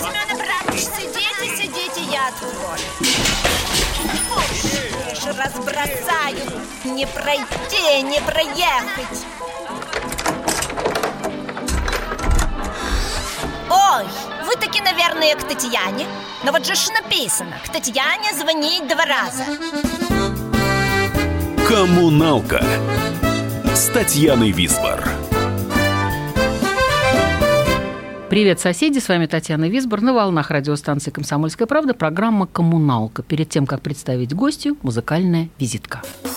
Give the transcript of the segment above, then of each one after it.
Семен Абрамович, сидите, сидите, я открою. Уж разбросаю, не пройти, не проехать. Ой, вы таки, наверное, к Татьяне. Но вот же ж написано, к Татьяне звонить два раза. Коммуналка с Татьяной Висбор. Привет, соседи! С вами Татьяна Висбор на волнах радиостанции «Комсомольская правда» программа «Коммуналка». Перед тем, как представить гостю, музыкальная визитка. Просто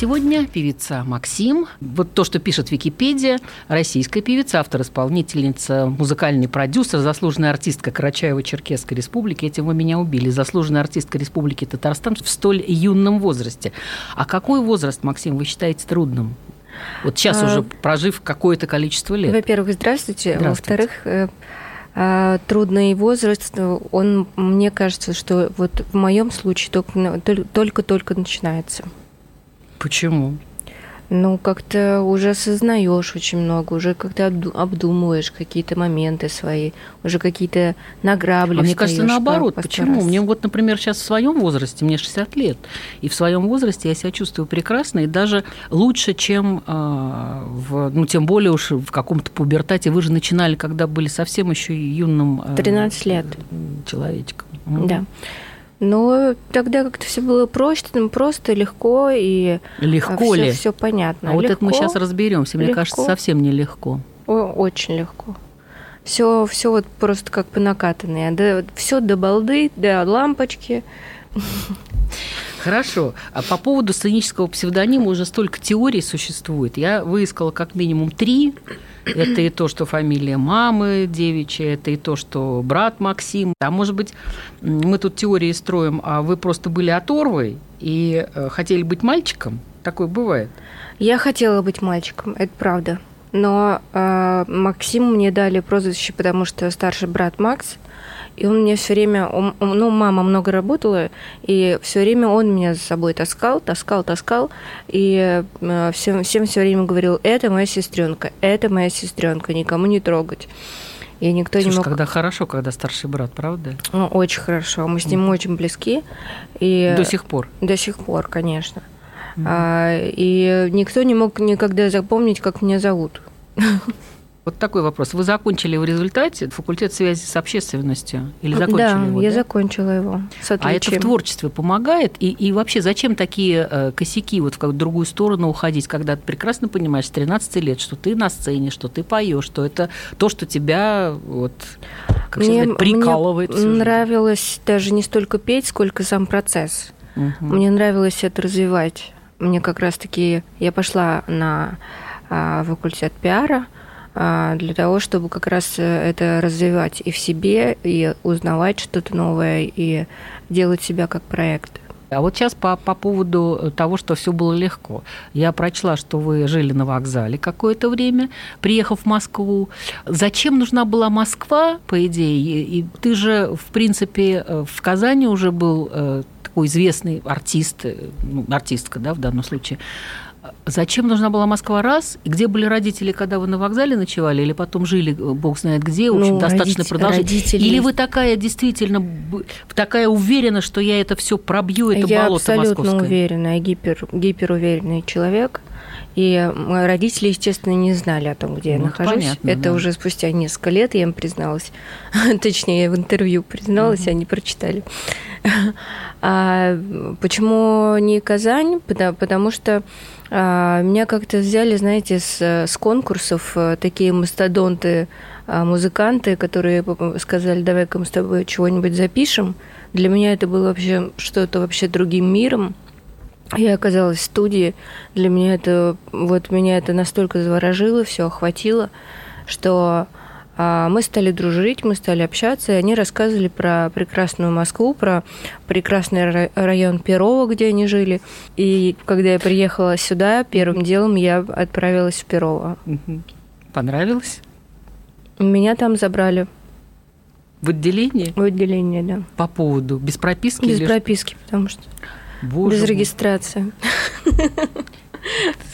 сегодня – певица Максим. Вот то, что пишет Википедия, российская певица, автор-исполнительница, музыкальный продюсер, заслуженная артистка Карачаево-Черкесской республики. Этим вы меня убили. Заслуженная артистка Республики Татарстан в столь юном возрасте. А какой возраст, Максим, вы считаете трудным? Вот сейчас А, уже прожив какое-то количество лет. Во-первых, здравствуйте. Здравствуйте. Во-вторых, э, а, трудный возраст, он, мне кажется, что вот в моем случае только-только начинается. Почему? Ну, как-то уже осознаешь очень много, уже как-то обду- обдумываешь какие-то моменты свои, уже какие-то награбли. А мне кажется, наоборот. по Почему? раз. Мне вот, например, сейчас в своем возрасте, мне 60 лет, и в своем возрасте я себя чувствую прекрасно, и даже лучше, чем а, в, ну, тем более уж в каком-то пубертате. Вы же начинали, когда были совсем еще юным а, 13 лет. человечком. Да. Но тогда как-то все было проще, ну, просто легко и Легко все, ли? все понятно. А вот это мы Легко, сейчас разберемся. Мне легко. кажется, совсем нелегко. о- очень легко. Все, все вот просто как по накатанной. Да, все до балды, до лампочки. Хорошо. А по поводу сценического псевдонима уже столько теорий существует. Я выискала как минимум три. Это и то, что фамилия мамы девичья, это и то, что брат Максим. А может быть, мы тут теории строим, а вы просто были оторвой и э, хотели быть мальчиком? Такое бывает. Я хотела быть мальчиком, это правда. Но э, Максиму мне дали прозвище, потому что старший брат Макс, и он мне все время, он- он- ну, мама много работала, и все время он меня за собой таскал, таскал, таскал, и э, всем, всем все время говорил, это моя сестренка, это моя сестренка, никому не трогать. И никто не Слушай, мог... когда хорошо, когда старший брат, правда? Ну, очень хорошо, мы с ним очень близки. И... До сих пор. До сих пор, конечно. А, и никто не мог никогда запомнить, как меня зовут. Вот такой вопрос. Вы закончили в результате факультет связи с общественностью? Или закончили да, его? я да? закончила его с А это в творчестве помогает? И, и вообще, зачем такие э, косяки вот в какую-то другую сторону уходить, когда ты прекрасно понимаешь с 13 лет, что ты на сцене, что ты поешь, что это то, что тебя вот, как мне, сказать, прикалывает. мне нравилось даже не столько петь, сколько сам процесс. Мгм. Мне нравилось это развивать. Мне как раз-таки... Я пошла на а, факультет пиара для того, чтобы как раз э, это развивать и в себе, и узнавать что-то новое, и делать себя как проект. А вот сейчас по, по поводу того, что все было легко. Я прочла, что вы жили на вокзале какое-то время, приехав в Москву. Зачем нужна была Москва, по идее? И ты же, в принципе, э, в Казани уже был э, такой известный артист, ну, артистка, да, в данном случае. Зачем нужна была Москва раз? И где были родители, когда вы на вокзале ночевали? Или потом жили, бог знает где, в общем, Ну, достаточно родители- продолжительно? родители- Или вы такая действительно, такая уверена, что я это все пробью, это я болото абсолютно московское? уверенная, гипер, гиперуверенный человек. И родители, естественно, не знали о том, где я Ну, это нахожусь. понятно, это да. уже спустя несколько лет я им призналась. Точнее, я в интервью призналась, они прочитали. А почему не Казань? Потому, потому что а, меня как-то взяли, знаете, с, с конкурсов э, такие мастодонты, а, музыканты, которые сказали, давай-ка мы с тобой чего-нибудь запишем. Для меня это было вообще что-то вообще другим миром. Я оказалась в студии. Для меня это вот меня это настолько заворожило, все охватило, что а, мы стали дружить, мы стали общаться, и они рассказывали про прекрасную Москву, про прекрасный ра- район Перово, где они жили. И когда я приехала сюда, первым делом я отправилась в Перово. Понравилось? Меня там забрали В отделении? в отделение, да. По поводу? Без прописки? Без или- прописки, потому что Боже без мой. регистрации.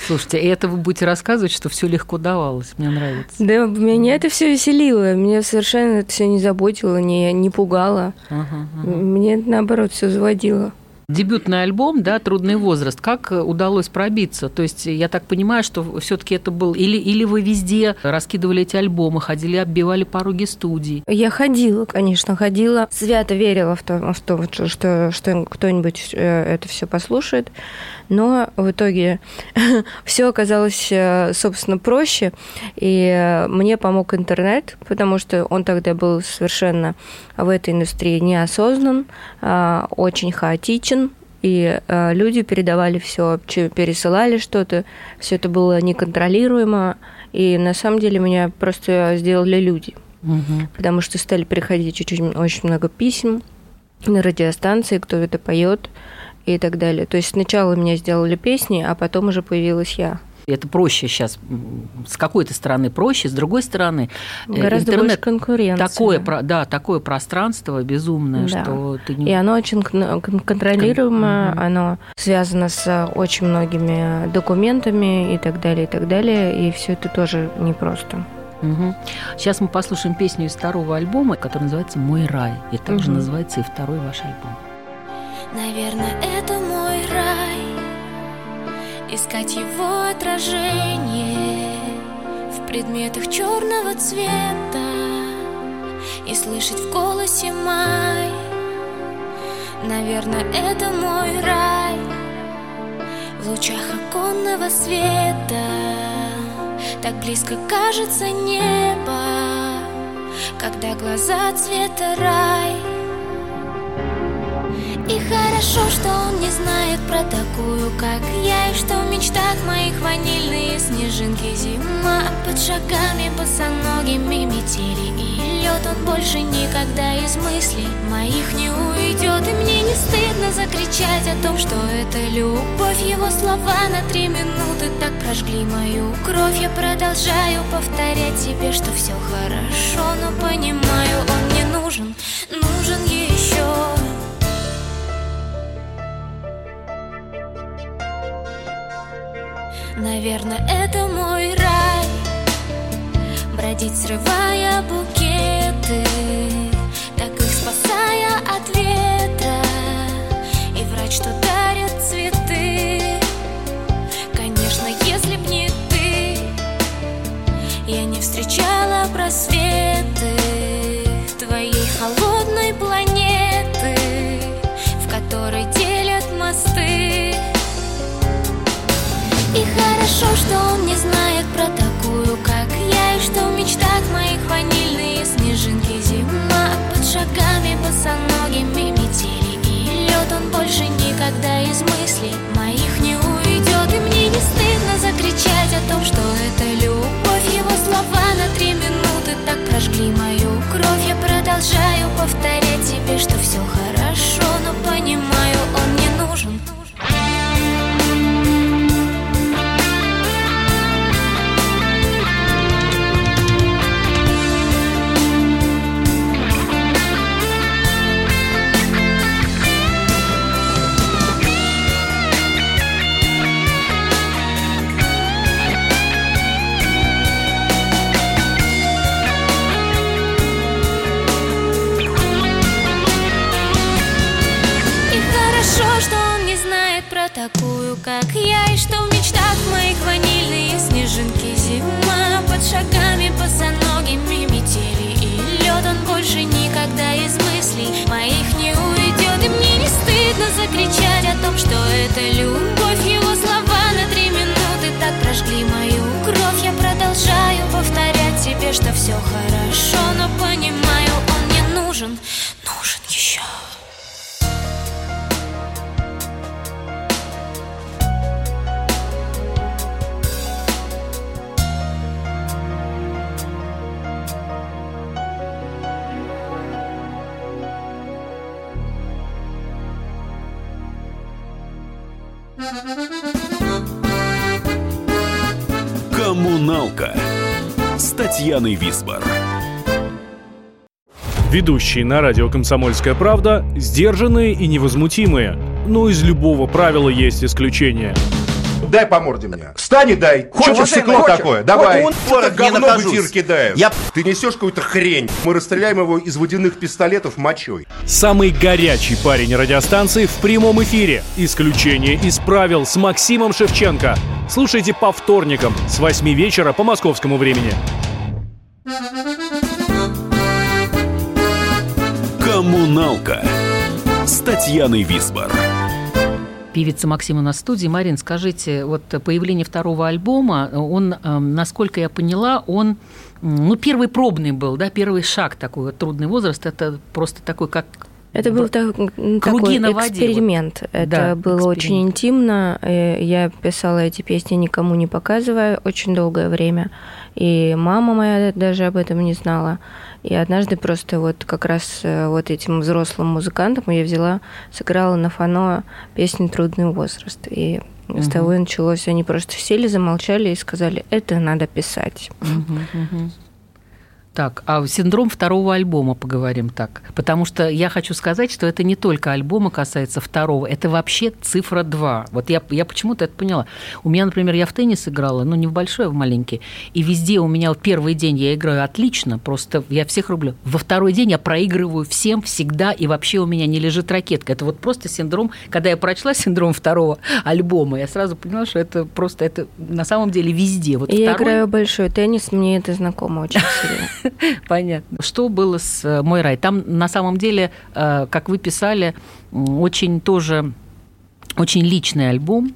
Слушайте, и это вы будете рассказывать, что все легко давалось. Мне нравится. Да, меня это все веселило. Меня совершенно это все не заботило, не, не пугало. Ага, ага. Мне наоборот все заводило. Дебютный альбом, да, «Трудный возраст». Как э, удалось пробиться? То есть я так понимаю, что все таки это был... Или, или вы везде раскидывали эти альбомы, ходили, оббивали пороги студий? Я ходила, конечно, ходила. Свято верила в то, в то что, что, что кто-нибудь э, это все послушает. Но в итоге все оказалось, э, собственно, проще. И э, мне помог интернет, потому что он тогда был совершенно в этой индустрии неосознан, а, очень хаотичен. И э, люди передавали все, пересылали что-то, все это было неконтролируемо. И на самом деле меня просто сделали люди Мгм. потому что стали приходить очень, очень много писем на радиостанции, кто это поет и так далее. То есть сначала меня сделали песни, а потом уже появилась я. Это проще сейчас. С какой-то стороны проще, с другой стороны э, Гораздо интернет больше конкуренции. такое, про- да, такое пространство безумное, Да. что ты не... И оно очень кон- кон- контролируемое, Мгм. оно связано с очень многими документами и так далее, и так далее. И все это тоже непросто. Сейчас мы послушаем песню из второго альбома, которая называется «Мой рай». И также Мгм. называется и второй ваш альбом. Наверное, это мой рай. Искать его отражение В предметах черного цвета И слышать в голосе май. Наверное, это мой рай. В лучах оконного света Так близко кажется небо Когда глаза цвета рай и хорошо, что он не знает про такую, как я И что в мечтах моих ванильные снежинки Зима. Под шагами босоногими метели И лед он больше никогда из мыслей моих не уйдет. И мне не стыдно закричать о том, что это любовь. Его слова на три минуты так прожгли мою кровь. Я продолжаю повторять себе, что все хорошо Но понимаю, он не нужен, нужен еще Наверное, это мой рай. Бродить, срывая букеты Так их спасая от ветра. И врать, что дарят цветы. Конечно, если б не ты Я не встречала просветы хорошо, что он не знает про такую, как я И что в мечтах моих ванильные снежинки Зима. Под шагами босоногими метели И лед он больше никогда из мыслей моих не уйдет. И мне не стыдно закричать о том, что это любовь. Его слова на три минуты так прожгли мою кровь. Я продолжаю повторять себе, что все хорошо Но понимаю, такую, как я И что в мечтах моих ванильные снежинки. Зима под шагами босоногими метели И лед он больше никогда из мыслей моих не уйдет. И мне не стыдно закричать о том, что это любовь. Его слова на три минуты так прожгли мою кровь. Я продолжаю повторять себе, что все хорошо Но понимаю, он мне нужен Коммуналка с Татьяной Висбор. Ведущие на радио «Комсомольская правда» сдержанные и невозмутимые. Но из любого правила есть исключение. Дай по морде мне. Встань и дай. Хочешь стекло такое? Давай. Он- говно в эфир кидаешь. Я- Ты несешь какую-то хрень. Мы расстреляем его из водяных пистолетов мочой. Самый горячий парень радиостанции в прямом эфире. Исключение из правил с Максимом Шевченко. Слушайте по вторникам с 8 вечера по московскому времени. Коммуналка с Татьяной Висбор. Певица Максима на студии. Марин, скажите, вот появление второго альбома, он, э, насколько я поняла, он, ну, первый пробный был, да, первый шаг такой, вот трудный возраст, это просто такой, как Это был так- такой на воде, эксперимент. Это Да, было эксперимент. очень интимно. Э, Я писала эти песни никому не показывая очень долгое время. И мама моя даже об этом не знала. И однажды просто вот как раз э, вот этим взрослым музыкантам я взяла, сыграла на фано песню «Трудный возраст». И с того и началось. Они просто сели, замолчали и сказали, это надо писать. Мгм, мгм. Так, а синдром второго альбома поговорим так. Потому что я хочу сказать, что это не только альбома касается второго, это вообще цифра 2. Вот я, я почему-то это поняла. У меня, например, я в теннис играла, ну не в большой, а в маленький. И везде у меня вот первый день я играю отлично, просто я всех рублю. Во второй день я проигрываю всем всегда, и вообще у меня не лежит ракетка. Это вот просто синдром, когда я прочла синдром второго альбома, я сразу поняла, что это просто, это на самом деле везде. Вот я второй- играю большой теннис, мне это знакомо очень сильно. Понятно. Что было с э, «Мой рай»? Там, на самом деле, э, как вы писали, очень тоже очень личный альбом,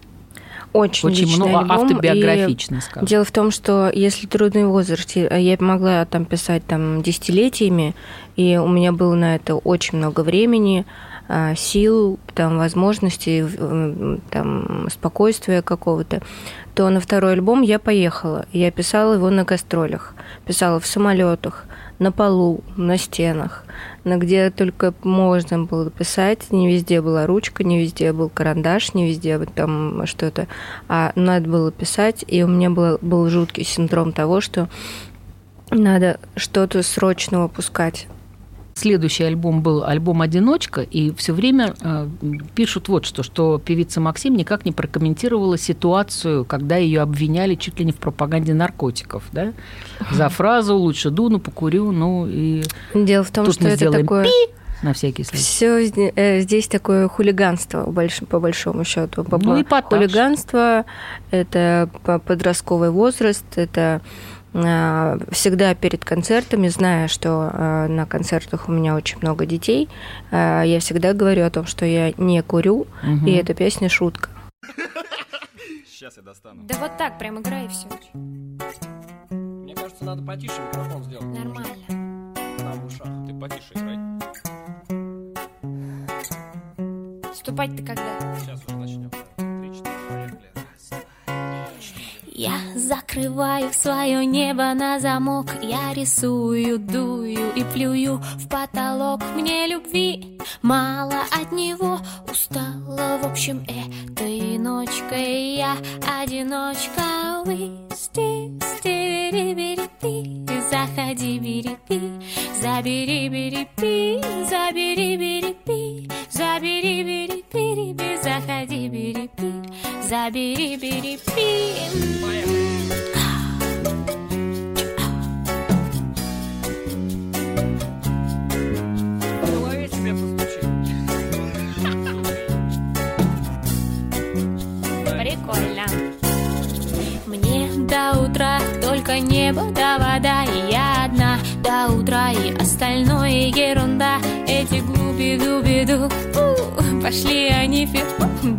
Очень, очень много альбом, и автобиографичный, скажем. Дело в том, что если трудный возраст, я я могла там писать там десятилетиями, и у меня было на это очень много времени, сил, там, возможностей, там, спокойствия какого-то, то на второй альбом я поехала. Я писала его на гастролях, писала в самолетах, на полу, на стенах, на где только можно было писать. Не везде была ручка, не везде был карандаш, не везде там что-то. А надо было писать, и у меня был, был жуткий синдром того, что надо что-то срочно выпускать. Следующий альбом был альбом «Одиночка», и все время э, пишут вот что, что певица Максим никак не прокомментировала ситуацию, когда ее обвиняли чуть ли не в пропаганде наркотиков, да? За фразу «лучше дуну, покурю», ну и Дело в том, Тут что мы это сделаем такое... на всякий случай. Все здесь такое хулиганство, больш- по большому счету. Ну, эпатаж. Хулиганство – это по- подростковый возраст, это всегда перед концертами, зная, что а, на концертах у меня очень много детей, а, я всегда говорю о том, что я не курю, Мгм. и эта песня шутка. Да вот так прям играй и все. Мне кажется, надо потише микрофон сделать. Нормально. Там в ушах. Ты потише играй. Вступать ты когда? Сейчас уже начнем. Я закрываю свое небо на замок. Я рисую, дую и плюю в потолок. Мне любви мало от него. Устала, в общем, этой ночкой. Я одиночка. Вы сти-сти-бери-бери-пи Заходи, бери-пи Забери, бери-пи Забери, бери-пи Забери, бери-пи Заходи, бери-пи Забери, бери, пи. только небо да вода и я одна до утра И остальное ерунда. Эти глупи-дубиду Пошли они фиг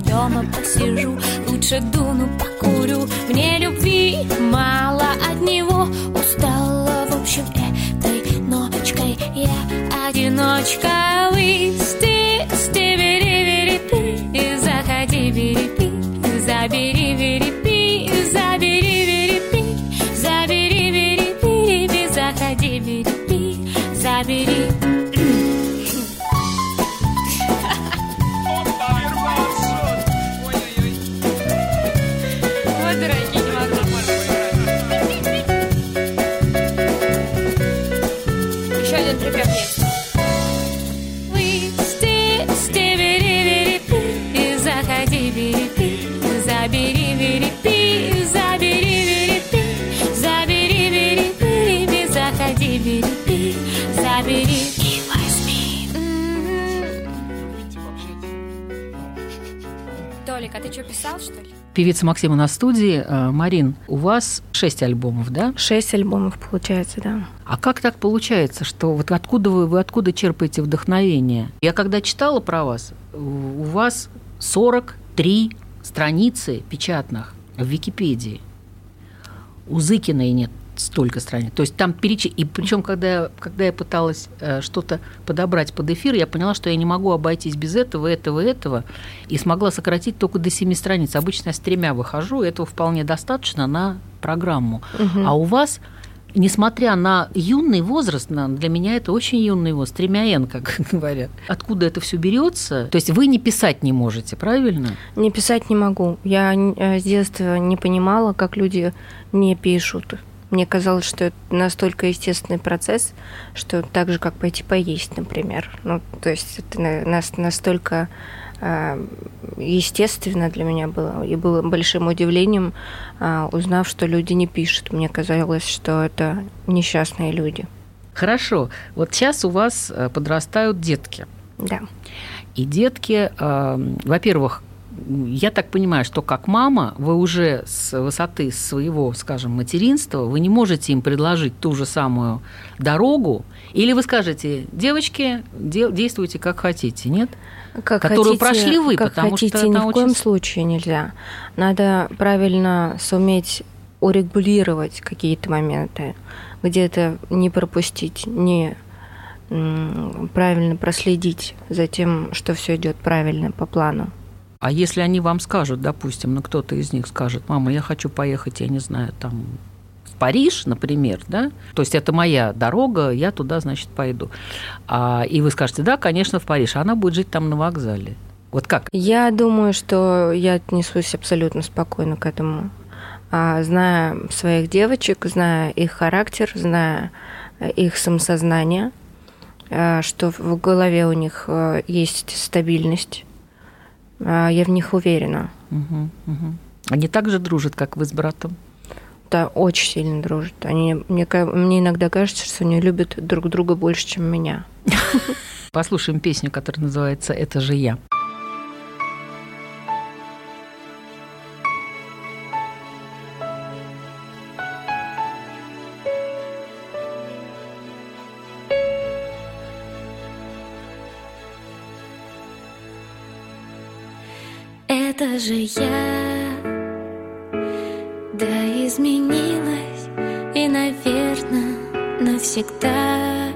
Дома посижу Лучше дуну покурю. Мне любви мало от него. Устала в общем этой ночкой. Я одиночка пи Заходи, бери, Забери, бери, Забери ты что, писал, что ли? Певица Максима на студии. Э, Марин, у вас шесть альбомов, да? Шесть альбомов, получается, да. А как так получается, что вот откуда вы, вы откуда черпаете вдохновение? Я когда читала про вас, у вас 43 страницы печатных в Википедии. У Зыкиной нет столько страниц. То есть там переч... И причем, когда, я- когда я пыталась э, что-то подобрать под эфир, я поняла, что я не могу обойтись без этого, этого, этого, и смогла сократить только до 7 страниц. Обычно я с тремя выхожу, и этого вполне достаточно на программу. А у вас Несмотря на юный возраст, на- для меня это очень юный возраст, тремя Н, как говорят. Откуда это все берется? То есть вы не писать не можете, правильно? Не писать не могу. Я э, с детства не понимала, как люди не пишут. Мне казалось, что это настолько естественный процесс, что так же, как пойти поесть, например. Ну, то есть это на- нас- настолько э, естественно для меня было. И было большим удивлением, э, узнав, что люди не пишут. Мне казалось, что это несчастные люди. Хорошо. Вот сейчас у вас э, подрастают детки. Да. И детки, э, во-первых, я так понимаю, что как мама вы уже с высоты своего, скажем, материнства, вы не можете им предложить ту же самую дорогу, или вы скажете, девочки, де- действуйте как хотите, нет? Как Которую хотите, прошли вы, как потому хотите, что ни в коем случае нельзя. Надо правильно суметь урегулировать какие-то моменты, где-то не пропустить, не правильно проследить за тем, что все идет правильно по плану. А если они вам скажут, допустим, ну кто-то из них скажет, мама, я хочу поехать, я не знаю, там в Париж, например, да, то есть это моя дорога, я туда, значит, пойду. А, и вы скажете, да, конечно, в Париж, а она будет жить там на вокзале. Вот как? Я думаю, что я отнесусь абсолютно спокойно к этому. А, Зная своих девочек, зная их характер, зная э, их самосознание, э, что в голове у них э, есть стабильность, я в них уверена. Мгм, мгм. Они так же дружат, как вы с братом? Да, очень сильно дружат. Они, мне, мне иногда кажется, что они любят друг друга больше, чем меня. Послушаем песню, которая называется «Это же я». Же я? Да изменилась И, наверное, навсегда.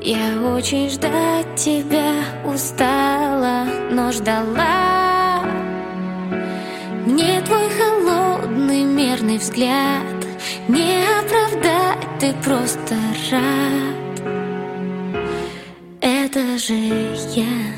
Я очень ждать тебя устала Но ждала. Мне твой холодный мерный взгляд Не оправдать, ты просто рад. Это же я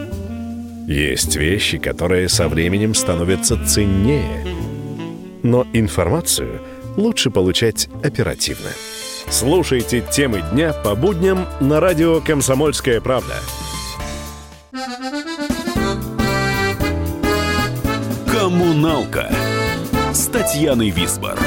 Есть вещи, которые со временем становятся ценнее. Но информацию лучше получать оперативно. Слушайте темы дня по будням на радио «Комсомольская правда». Коммуналка с Татьяной Висбор.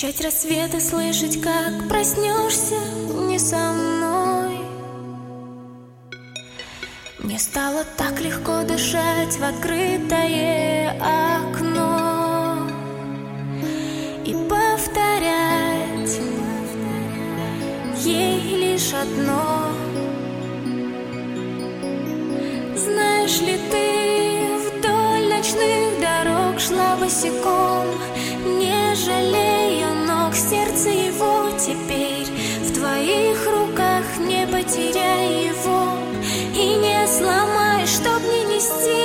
Встречать рассветы, слышать, как проснешься не со мной. Мне стало так легко дышать в открытое окно и повторять ей лишь одно. Знаешь ли ты, вдоль ночных дорог шла босиком, теперь в твоих руках, не потеряй его. И не сломай, чтоб не нести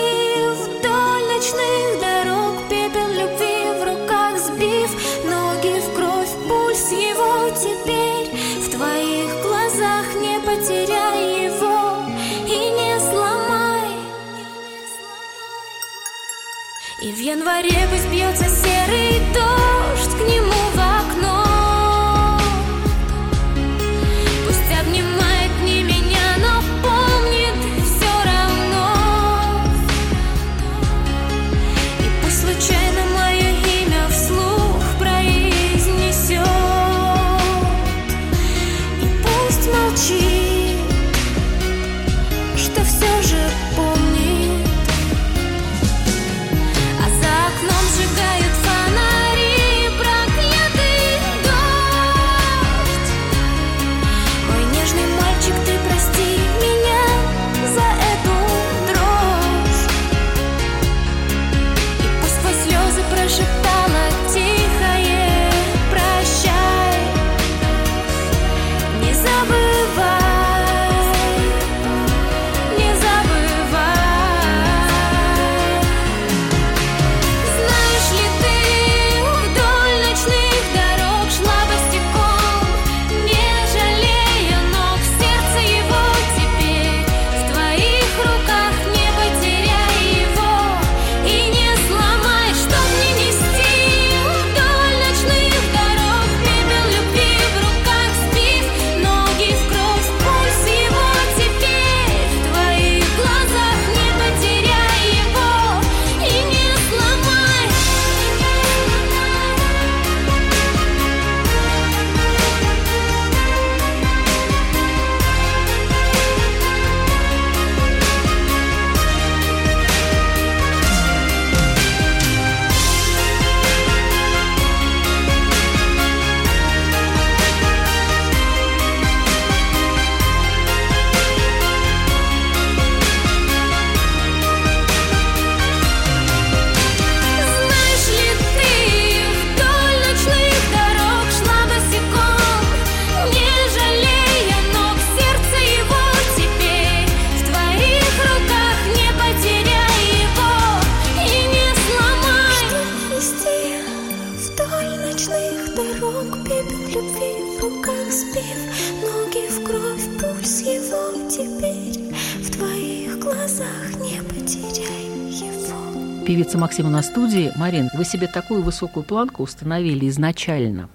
Певица Максима на студии. Марин, вы себе такую высокую планку установили изначально.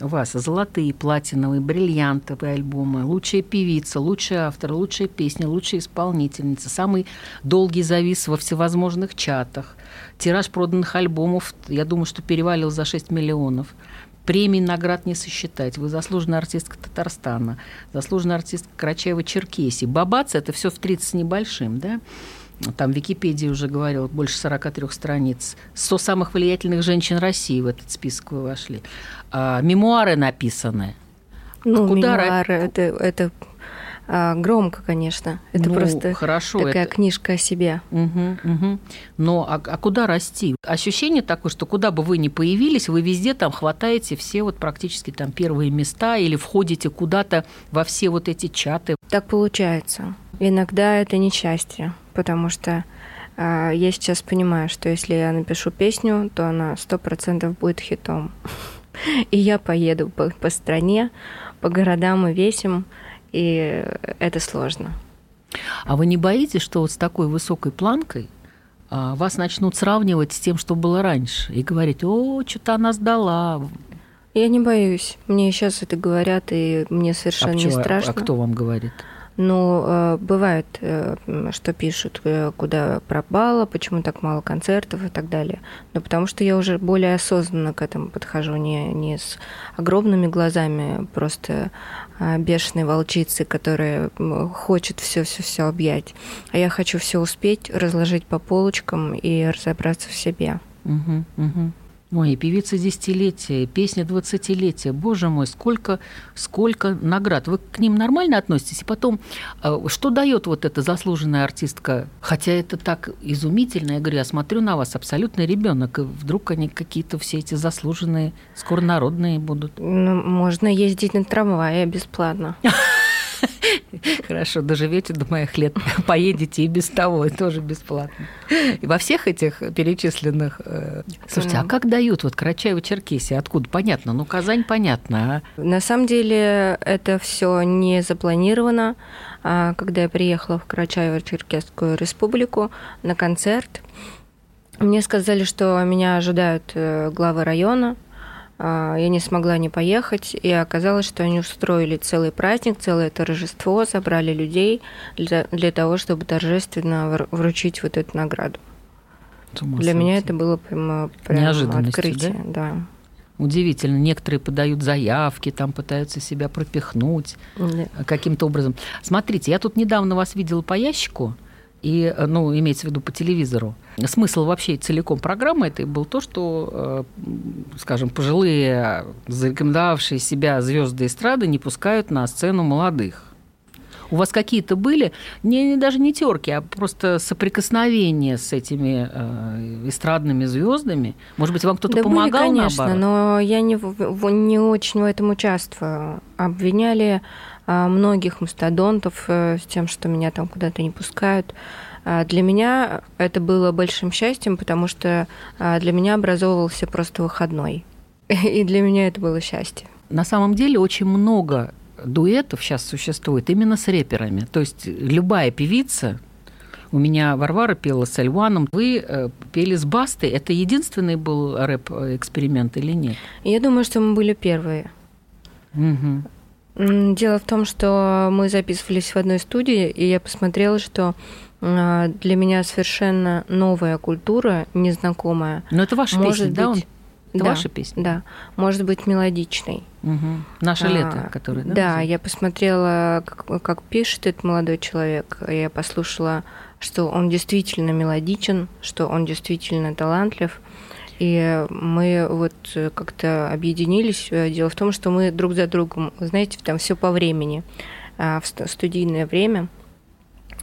У вас золотые, платиновые, бриллиантовые альбомы, лучшая певица, лучший автор, лучшая песня, лучшая исполнительница, самый долгий завис во всевозможных чатах. Тираж проданных альбомов, я думаю, что перевалил за 6 миллионов. Премий, наград не сосчитать. Вы заслуженная артистка Татарстана, заслуженная артистка Карачаева-Черкесии. Бабац – это все в 30 с небольшим, да? Там Википедия уже говорила, больше 43 страниц. 100 самых влиятельных женщин России в этот список вы вошли. А, мемуары написаны. Ну, Куда мемуары, это, это а, громко, конечно. Это Ну, просто хорошо, такая это- книжка о себе. Мгм, мгм. Но а, а куда расти? Ощущение такое, что куда бы вы ни появились, вы везде там хватаете все вот практически там первые места или входите куда-то во все вот эти чаты. Так получается. Иногда это несчастье, потому что а, я сейчас понимаю, что если я напишу песню, то она сто процентов будет хитом. И я поеду по, по стране, по городам и весим, и это сложно. А вы не боитесь, что вот с такой высокой планкой а, вас начнут сравнивать с тем, что было раньше, и говорить, о, что-то она сдала. Я не боюсь. Мне сейчас это говорят, и мне совершенно а, не почему? А- страшно. а кто вам говорит? Ну, э, бывает, э, что пишут, э, куда пропало, почему так мало концертов и так далее. Но потому что я уже более осознанно к этому подхожу, не, не с огромными глазами, просто бешеной волчицы, которая хочет все-все-все объять. А я хочу все успеть, разложить по полочкам и разобраться в себе. Мгм, мгм. Ой, певица десятилетия, песня двадцатилетия. Боже мой, сколько, сколько наград. Вы к ним нормально относитесь? И потом, э, что дает вот эта заслуженная артистка? Хотя это так изумительно. Я говорю, я смотрю на вас, абсолютный ребенок, и вдруг они какие-то все эти заслуженные, скоро народные будут. Ну, можно ездить на трамвае бесплатно. Хорошо, доживете до моих лет, поедете и без того, и тоже бесплатно. И во всех этих перечисленных... э, Слушайте, а как дают вот Карачаево-Черкесия? Откуда? Понятно, ну Казань понятно, а На самом деле это все не запланировано. А, Когда я приехала в Карачаево-Черкесскую республику на концерт, мне сказали, что меня ожидают э, главы района. А, Я не смогла не поехать, и оказалось, что они устроили целый праздник, целое торжество, собрали людей для, для того, чтобы торжественно вр- вручить вот эту награду. Для меня это было прям, прям Неожиданностью, открытие. Да? Удивительно. Некоторые подают заявки, там пытаются себя пропихнуть Да. каким-то образом. Смотрите, я тут недавно вас видела по ящику, и, э, ну, имеется в виду по телевизору. Смысл вообще целиком программы этой был то, что, э, скажем, пожилые, зарекомендовавшие себя звезды эстрады не пускают на сцену молодых. У вас какие-то были, не, не- даже не терки, а просто соприкосновения с этими э, эстрадными звездами? Может быть, вам кто-то да помогал были, конечно, наоборот? но я не, не очень в этом участвую. Обвиняли многих мастодонтов э, с тем, что меня там куда-то не пускают. А, Для меня это было большим счастьем, потому что а, для меня образовывался просто выходной. И для меня это было счастье. На самом деле очень много дуэтов сейчас существует именно с рэперами. То есть любая певица, у меня Варвара пела с Альваном, вы э, пели с Бастой. Это единственный был рэп-эксперимент или нет? Я думаю, что мы были первые. Мгм. Дело в том, что мы записывались в одной студии, и я посмотрела, что а, для меня совершенно новая культура, незнакомая. Но это ваша Может песня, да? он? быть, Это да, ваша песня? Да, может быть мелодичной. Мгм. Наше А, лето, которое, да? Да, я посмотрела, как, как пишет этот молодой человек. Я послушала, что он действительно мелодичен, что он действительно талантлив. И мы вот э, как-то объединились. Э, Дело в том, что мы друг за другом, знаете, там все по времени, а, в ст- студийное время.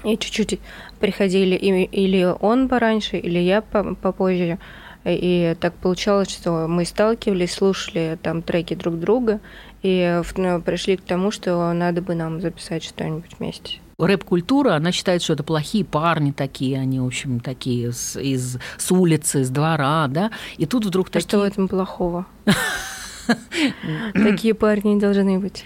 И чуть-чуть приходили или он пораньше, или я по- попозже. И так получалось, что мы сталкивались, слушали там треки друг друга и в- ну, пришли к тому, что надо бы нам записать что-нибудь вместе. Рэп-культура, она считает, что это плохие парни такие, они, в общем, такие с, из, с улицы, с двора, да? И тут вдруг А такие... что в этом плохого? Такие парни не должны быть.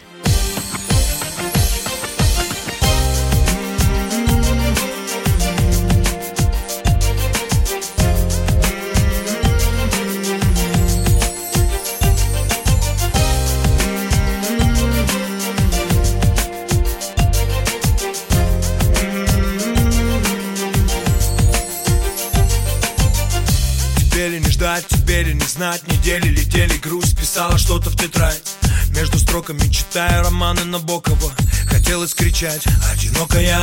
Не знать Недели летели, грусть писала что-то в тетрадь. Между строками читаю романы Набокова Хотелось кричать, одинокая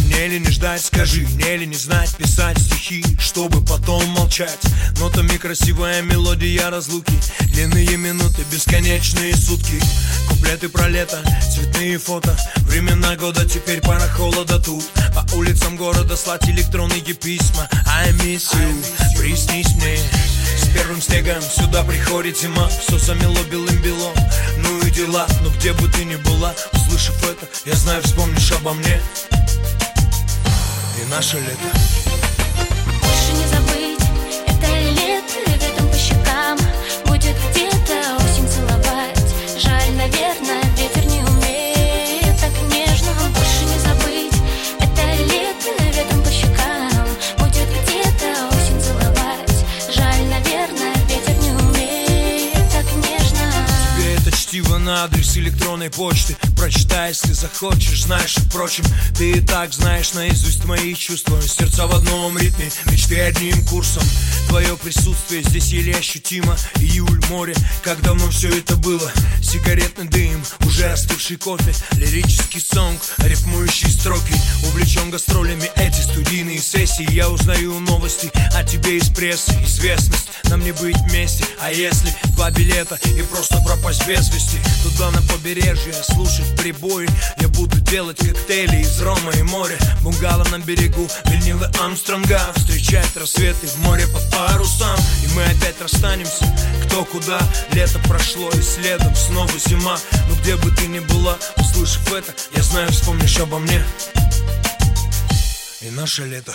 Мне ли не ждать, скажи, мне ли не знать Писать стихи, чтобы потом молчать Нотами красивая мелодия разлуки Длинные минуты, бесконечные сутки. Куплеты про лето, цветные фото Времена года, теперь пора холода тут. По улицам города слать электронные письма I miss you, приснись мне первым снегом сюда приходит зима Все замело белым-белом, ну и дела Но где бы ты ни была, услышав это Я знаю, вспомнишь обо мне. И наше лето на адрес электронной почты. Прочитай, если захочешь, знаешь, впрочем Ты и так знаешь наизусть мои чувства. Сердца в одном ритме, мечты одним курсом. Твое присутствие здесь еле ощутимо. Июль, море, как давно все это было. Сигаретный дым, уже остывший кофе. Лирический сонг, рифмующие строки. Увлечен гастролями эти студийные сессии. Я узнаю новости о тебе из прессы. Известность, нам не быть вместе. А если два билета и просто пропасть без вести Туда на побережье, слушать прибои. Я буду делать коктейли из рома и моря. Бунгало на берегу, винилы Армстронга Встречать рассветы в море по парусам. И мы опять расстанемся, кто куда. Лето прошло и следом снова зима. Но где бы ты ни была, услышав это Я знаю, вспомнишь обо мне. И наше лето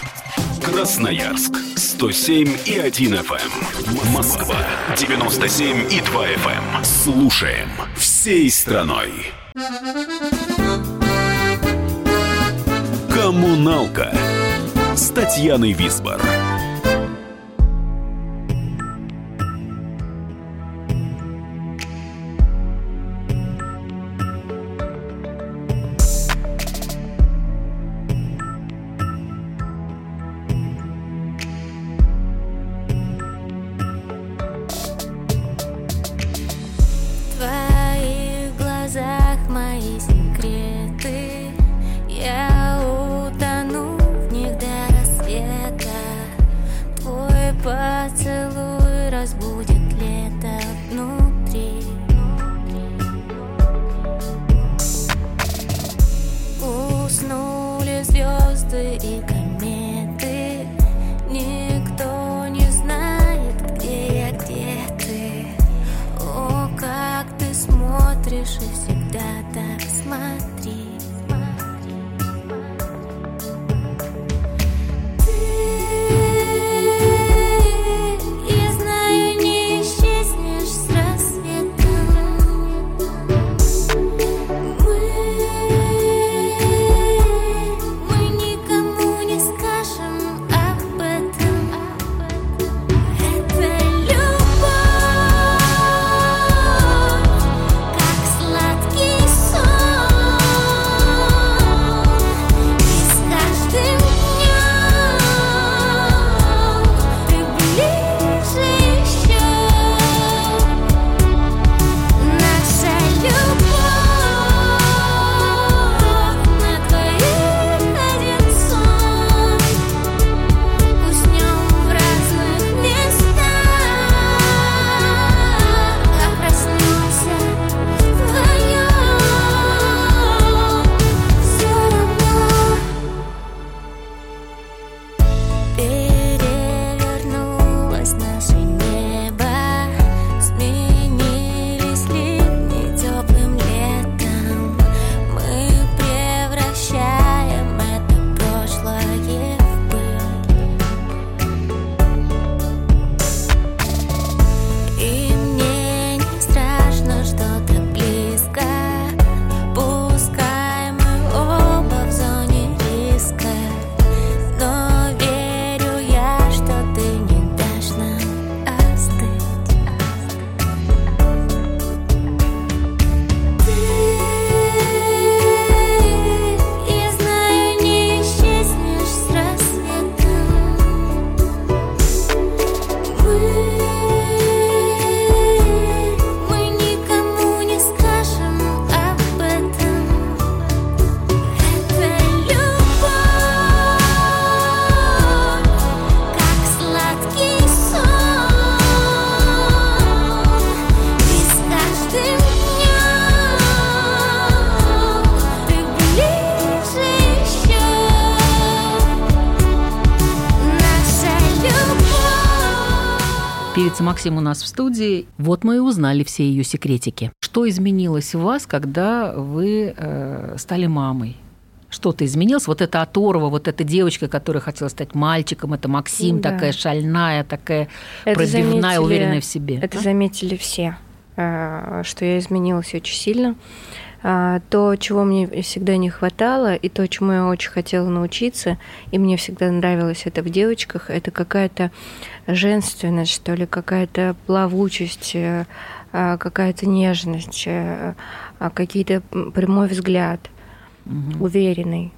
Красноярск 107 и 1 FM. Москва 97 и 2 FM. Слушаем всей страной. Коммуналка с Татьяной Висбор. Максим у нас в студии. Вот мы и узнали все ее секретики. Что изменилось в вас, когда вы э, стали мамой? Что-то изменилось? Вот эта оторва, вот эта девочка, которая хотела стать мальчиком, это Максим, Да. такая шальная, такая Это пробивная, заметили- уверенная в себе. Это да? заметили все, э, что я изменилась очень сильно. А, То, чего мне всегда не хватало, и то, чему я очень хотела научиться, и мне всегда нравилось это в девочках, это какая-то женственность, что ли, какая-то плавучесть, э, а, какая-то нежность, э, а, какие-то прямой взгляд, уверенный.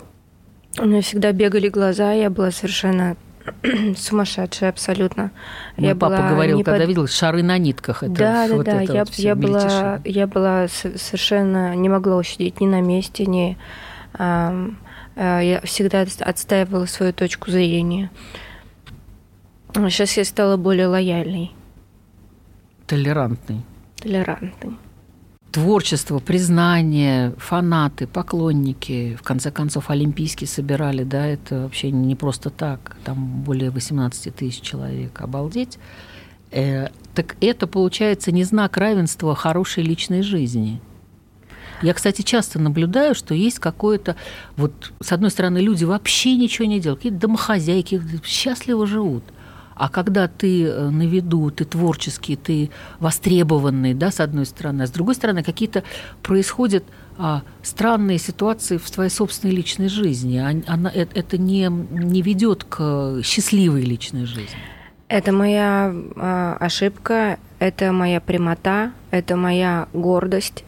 У меня всегда бегали глаза, я была совершенно сумасшедшая абсолютно. Мой я папа была говорил, не когда под- видел шары на нитках. Это, да, да, вот да. это Я, вот я была, мельтешение. я была со- совершенно не могла усидеть ни на месте, ни ам, э, я всегда отс- отстаивала свою точку зрения. Сейчас я стала более лояльной, Толерантный. толерантной. Творчество, признание, фанаты, поклонники, в конце концов, Олимпийский собирали, да, это вообще не просто так, там более 18 тысяч человек, обалдеть. Э, так это, получается, не знак равенства хорошей личной жизни. Я, кстати, часто наблюдаю, что есть какое-то... Вот, с одной стороны, люди вообще ничего не делают, какие-то домохозяйки счастливо живут. А когда ты э, на виду, ты творческий, ты востребованный, да, с одной стороны, а с другой стороны, какие-то происходят а, странные ситуации в твоей собственной личной жизни. Она, э- это не, не ведет к счастливой личной жизни. Это моя а, ошибка, это моя прямота, это моя гордость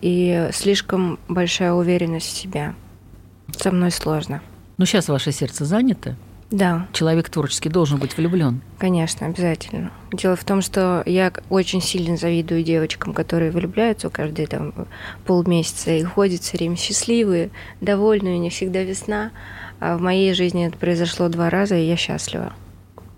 и слишком большая уверенность в себе. Со мной сложно. Но сейчас ваше сердце занято. Да. Человек творческий должен быть влюблен. Конечно, обязательно. Дело в том, что я очень сильно завидую девочкам, которые влюбляются каждые там полмесяца и ходят все время счастливые, довольные, не всегда весна. А в моей жизни это произошло два раза, и я счастлива.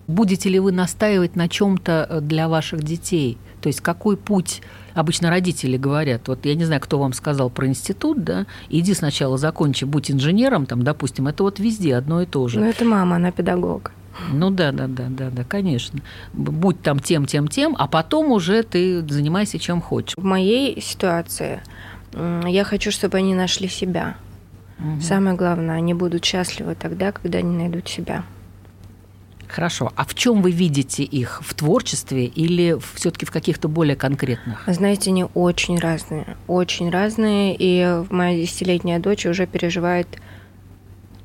Будете ли вы настаивать на чем-то для ваших детей? То есть какой путь обычно родители говорят? Вот я не знаю, кто вам сказал про институт, да? Иди сначала закончи, будь инженером, там, допустим, это вот везде одно и то же. Но это мама, она педагог. Ну да, да, да, да, да, конечно. Будь там тем, тем, тем, а потом уже ты занимайся чем хочешь. В моей ситуации я хочу, чтобы они нашли себя. Самое главное, они будут счастливы тогда, когда они найдут себя. Хорошо. А в чем вы видите их? В творчестве или все-таки в каких-то более конкретных? Знаете, они очень разные, очень разные, и моя десятилетняя дочь уже переживает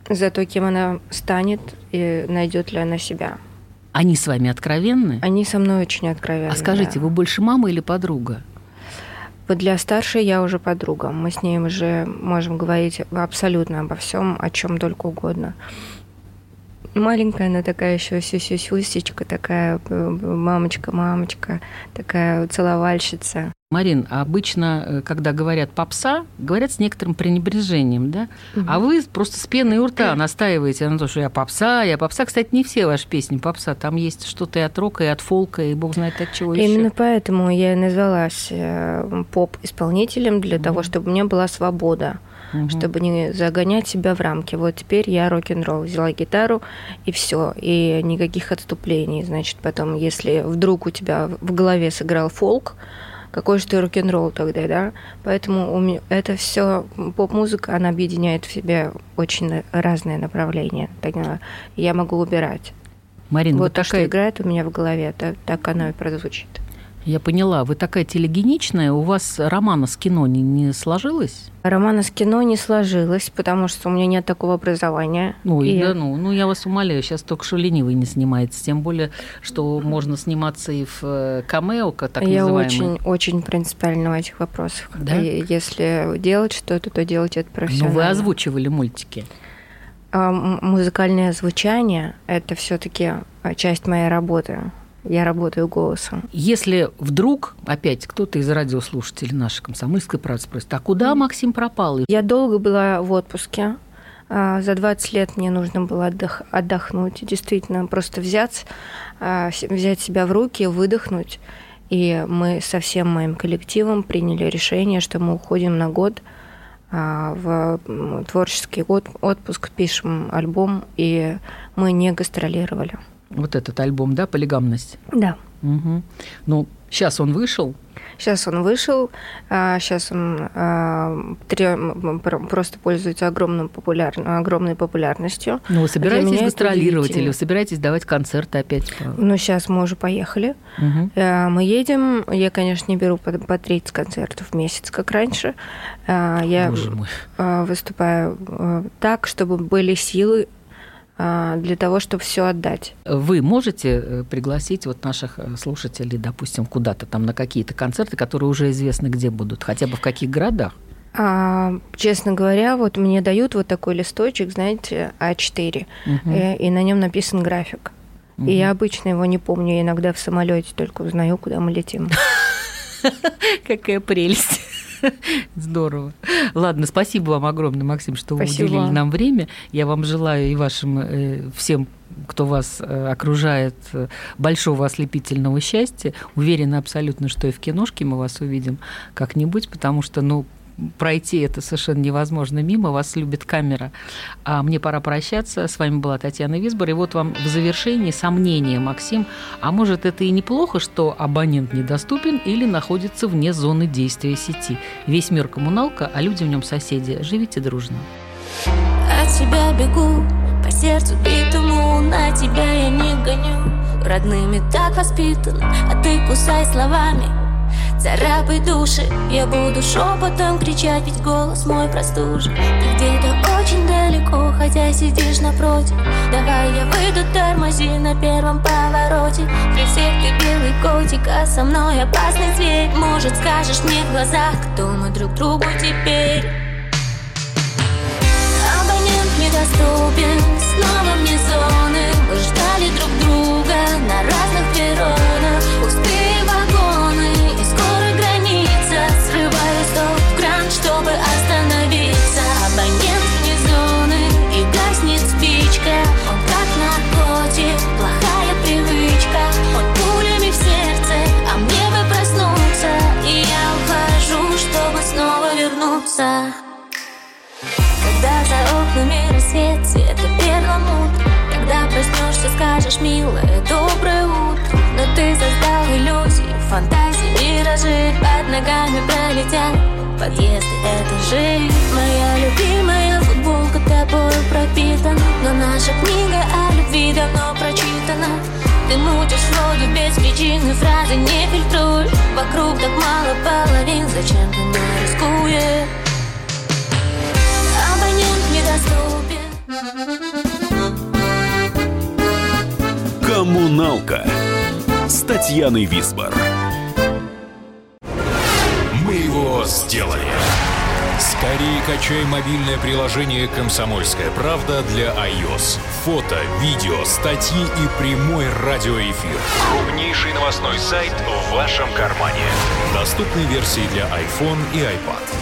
за то, кем она станет и найдет ли она себя. Они с вами откровенны? Они со мной очень откровенны. А скажите, да. вы больше мама или подруга? Вот для старшей я уже подруга. Мы с ней уже можем говорить абсолютно обо всем, о чем только угодно. Маленькая она такая еще сюсюсюсечка, такая э, мамочка, мамочка, такая целовальщица. Марин, обычно, э, когда говорят попса, говорят с некоторым пренебрежением, да? А вы просто с пеной у рта настаиваете на то, что я попса, я попса. Кстати, не все ваши песни попса. Там есть что-то и от рока, и от фолка, и бог знает от чего Именно еще. поэтому я и назвалась э, поп-исполнителем для того, чтобы у меня была свобода, чтобы не загонять себя в рамки. Вот теперь я рок-н-ролл, взяла гитару и все, и никаких отступлений. Значит, потом, если вдруг у тебя в голове сыграл фолк, какой же ты рок-н-ролл тогда, да? Поэтому у меня это все поп-музыка, она объединяет в себе очень разные направления. Э, Я могу убирать. Марин, вы вот то, что играет у меня в голове, так, так оно и прозвучит. Я поняла, вы такая телегеничная, у вас романа с кино не, не сложилось? Романа с кино не сложилось, потому что у меня нет такого образования. Ой, И да ну, ну я вас умоляю, сейчас только что ленивый не снимается, тем более, что можно сниматься и в э, камео, так я называемый. очень, очень принципиальна в этих вопросах. Да? И Если делать что-то, то делать это Ну, профессионально. вы озвучивали мультики. А музыкальное звучание – это все таки часть моей работы. Я работаю голосом. Если вдруг опять кто-то из радиослушателей нашей комсомольской правды спросит, а куда Максим пропал? Я долго была в отпуске. А, За 20 лет мне нужно было отдох- отдохнуть, действительно, просто взять, а, взять себя в руки, выдохнуть. И мы со всем моим коллективом приняли решение, что мы уходим на год а, в творческий год, отпуск, пишем альбом, и мы не гастролировали. Вот этот альбом, да, «Полигамность»? Да. Угу. Ну, сейчас он вышел. Сейчас он вышел, сейчас он а, просто пользуется огромным популяр... огромной популярностью. Ну, вы собираетесь гастролировать или вы собираетесь давать концерты опять? Ну, сейчас мы уже поехали. Угу. Мы едем. Я, конечно, не беру по, по 30 концертов в месяц, как раньше. Я Боже мой. выступаю так, чтобы были силы а, для того, чтобы все отдать. Вы можете э, пригласить вот наших э, слушателей, допустим, куда-то там на какие-то концерты, которые уже известны, где будут, хотя бы в каких городах? А, честно говоря, вот мне дают вот такой листочек, знаете, А4, угу. и, и на нем написан график. Угу. И я обычно его не помню, я иногда в самолете только узнаю, куда мы летим. Какая прелесть. Здорово. Ладно, спасибо вам огромное, Максим, что вы уделили нам время. Я вам желаю и вашим э, всем кто вас э, окружает, э, большого ослепительного счастья. Уверена абсолютно, что и в киношке мы вас увидим как-нибудь, потому что, ну, пройти это совершенно невозможно мимо, вас любит камера. А мне пора прощаться. С вами была Татьяна Висбор. И вот вам в завершении сомнение, Максим. А может, это и неплохо, что абонент недоступен или находится вне зоны действия сети? Весь мир коммуналка, а люди в нем соседи. Живите дружно. От тебя бегу, по сердцу битому, на тебя я не гоню. Родными так воспитан, а ты кусай словами Царапай души, я буду шепотом кричать, ведь голос мой простужен. Ты где-то очень далеко, хотя сидишь напротив. Давай я выйду, тормози на первом повороте. При всех белый котик, а со мной опасный зверь. Может скажешь мне в глазах, кто мы друг другу теперь? Абонент недоступен, снова скажешь, милая, доброе утро. Но ты создал иллюзии, фантазии, миражи. Под ногами пролетят подъезды Это жизнь, моя любимая футболка тобой пропитана. Но наша книга о любви давно прочитана. Ты мутишь воду без причины, фразы не фильтруй Вокруг так мало половин, зачем ты не рискуешь? Абонент недоступен Коммуналка с Татьяной Висбор его сделали. Скорее качай мобильное приложение «Комсомольская правда» для iOS. Фото, видео, статьи и прямой радиоэфир. Крупнейший новостной сайт в вашем кармане. Доступны версии для iPhone и iPad.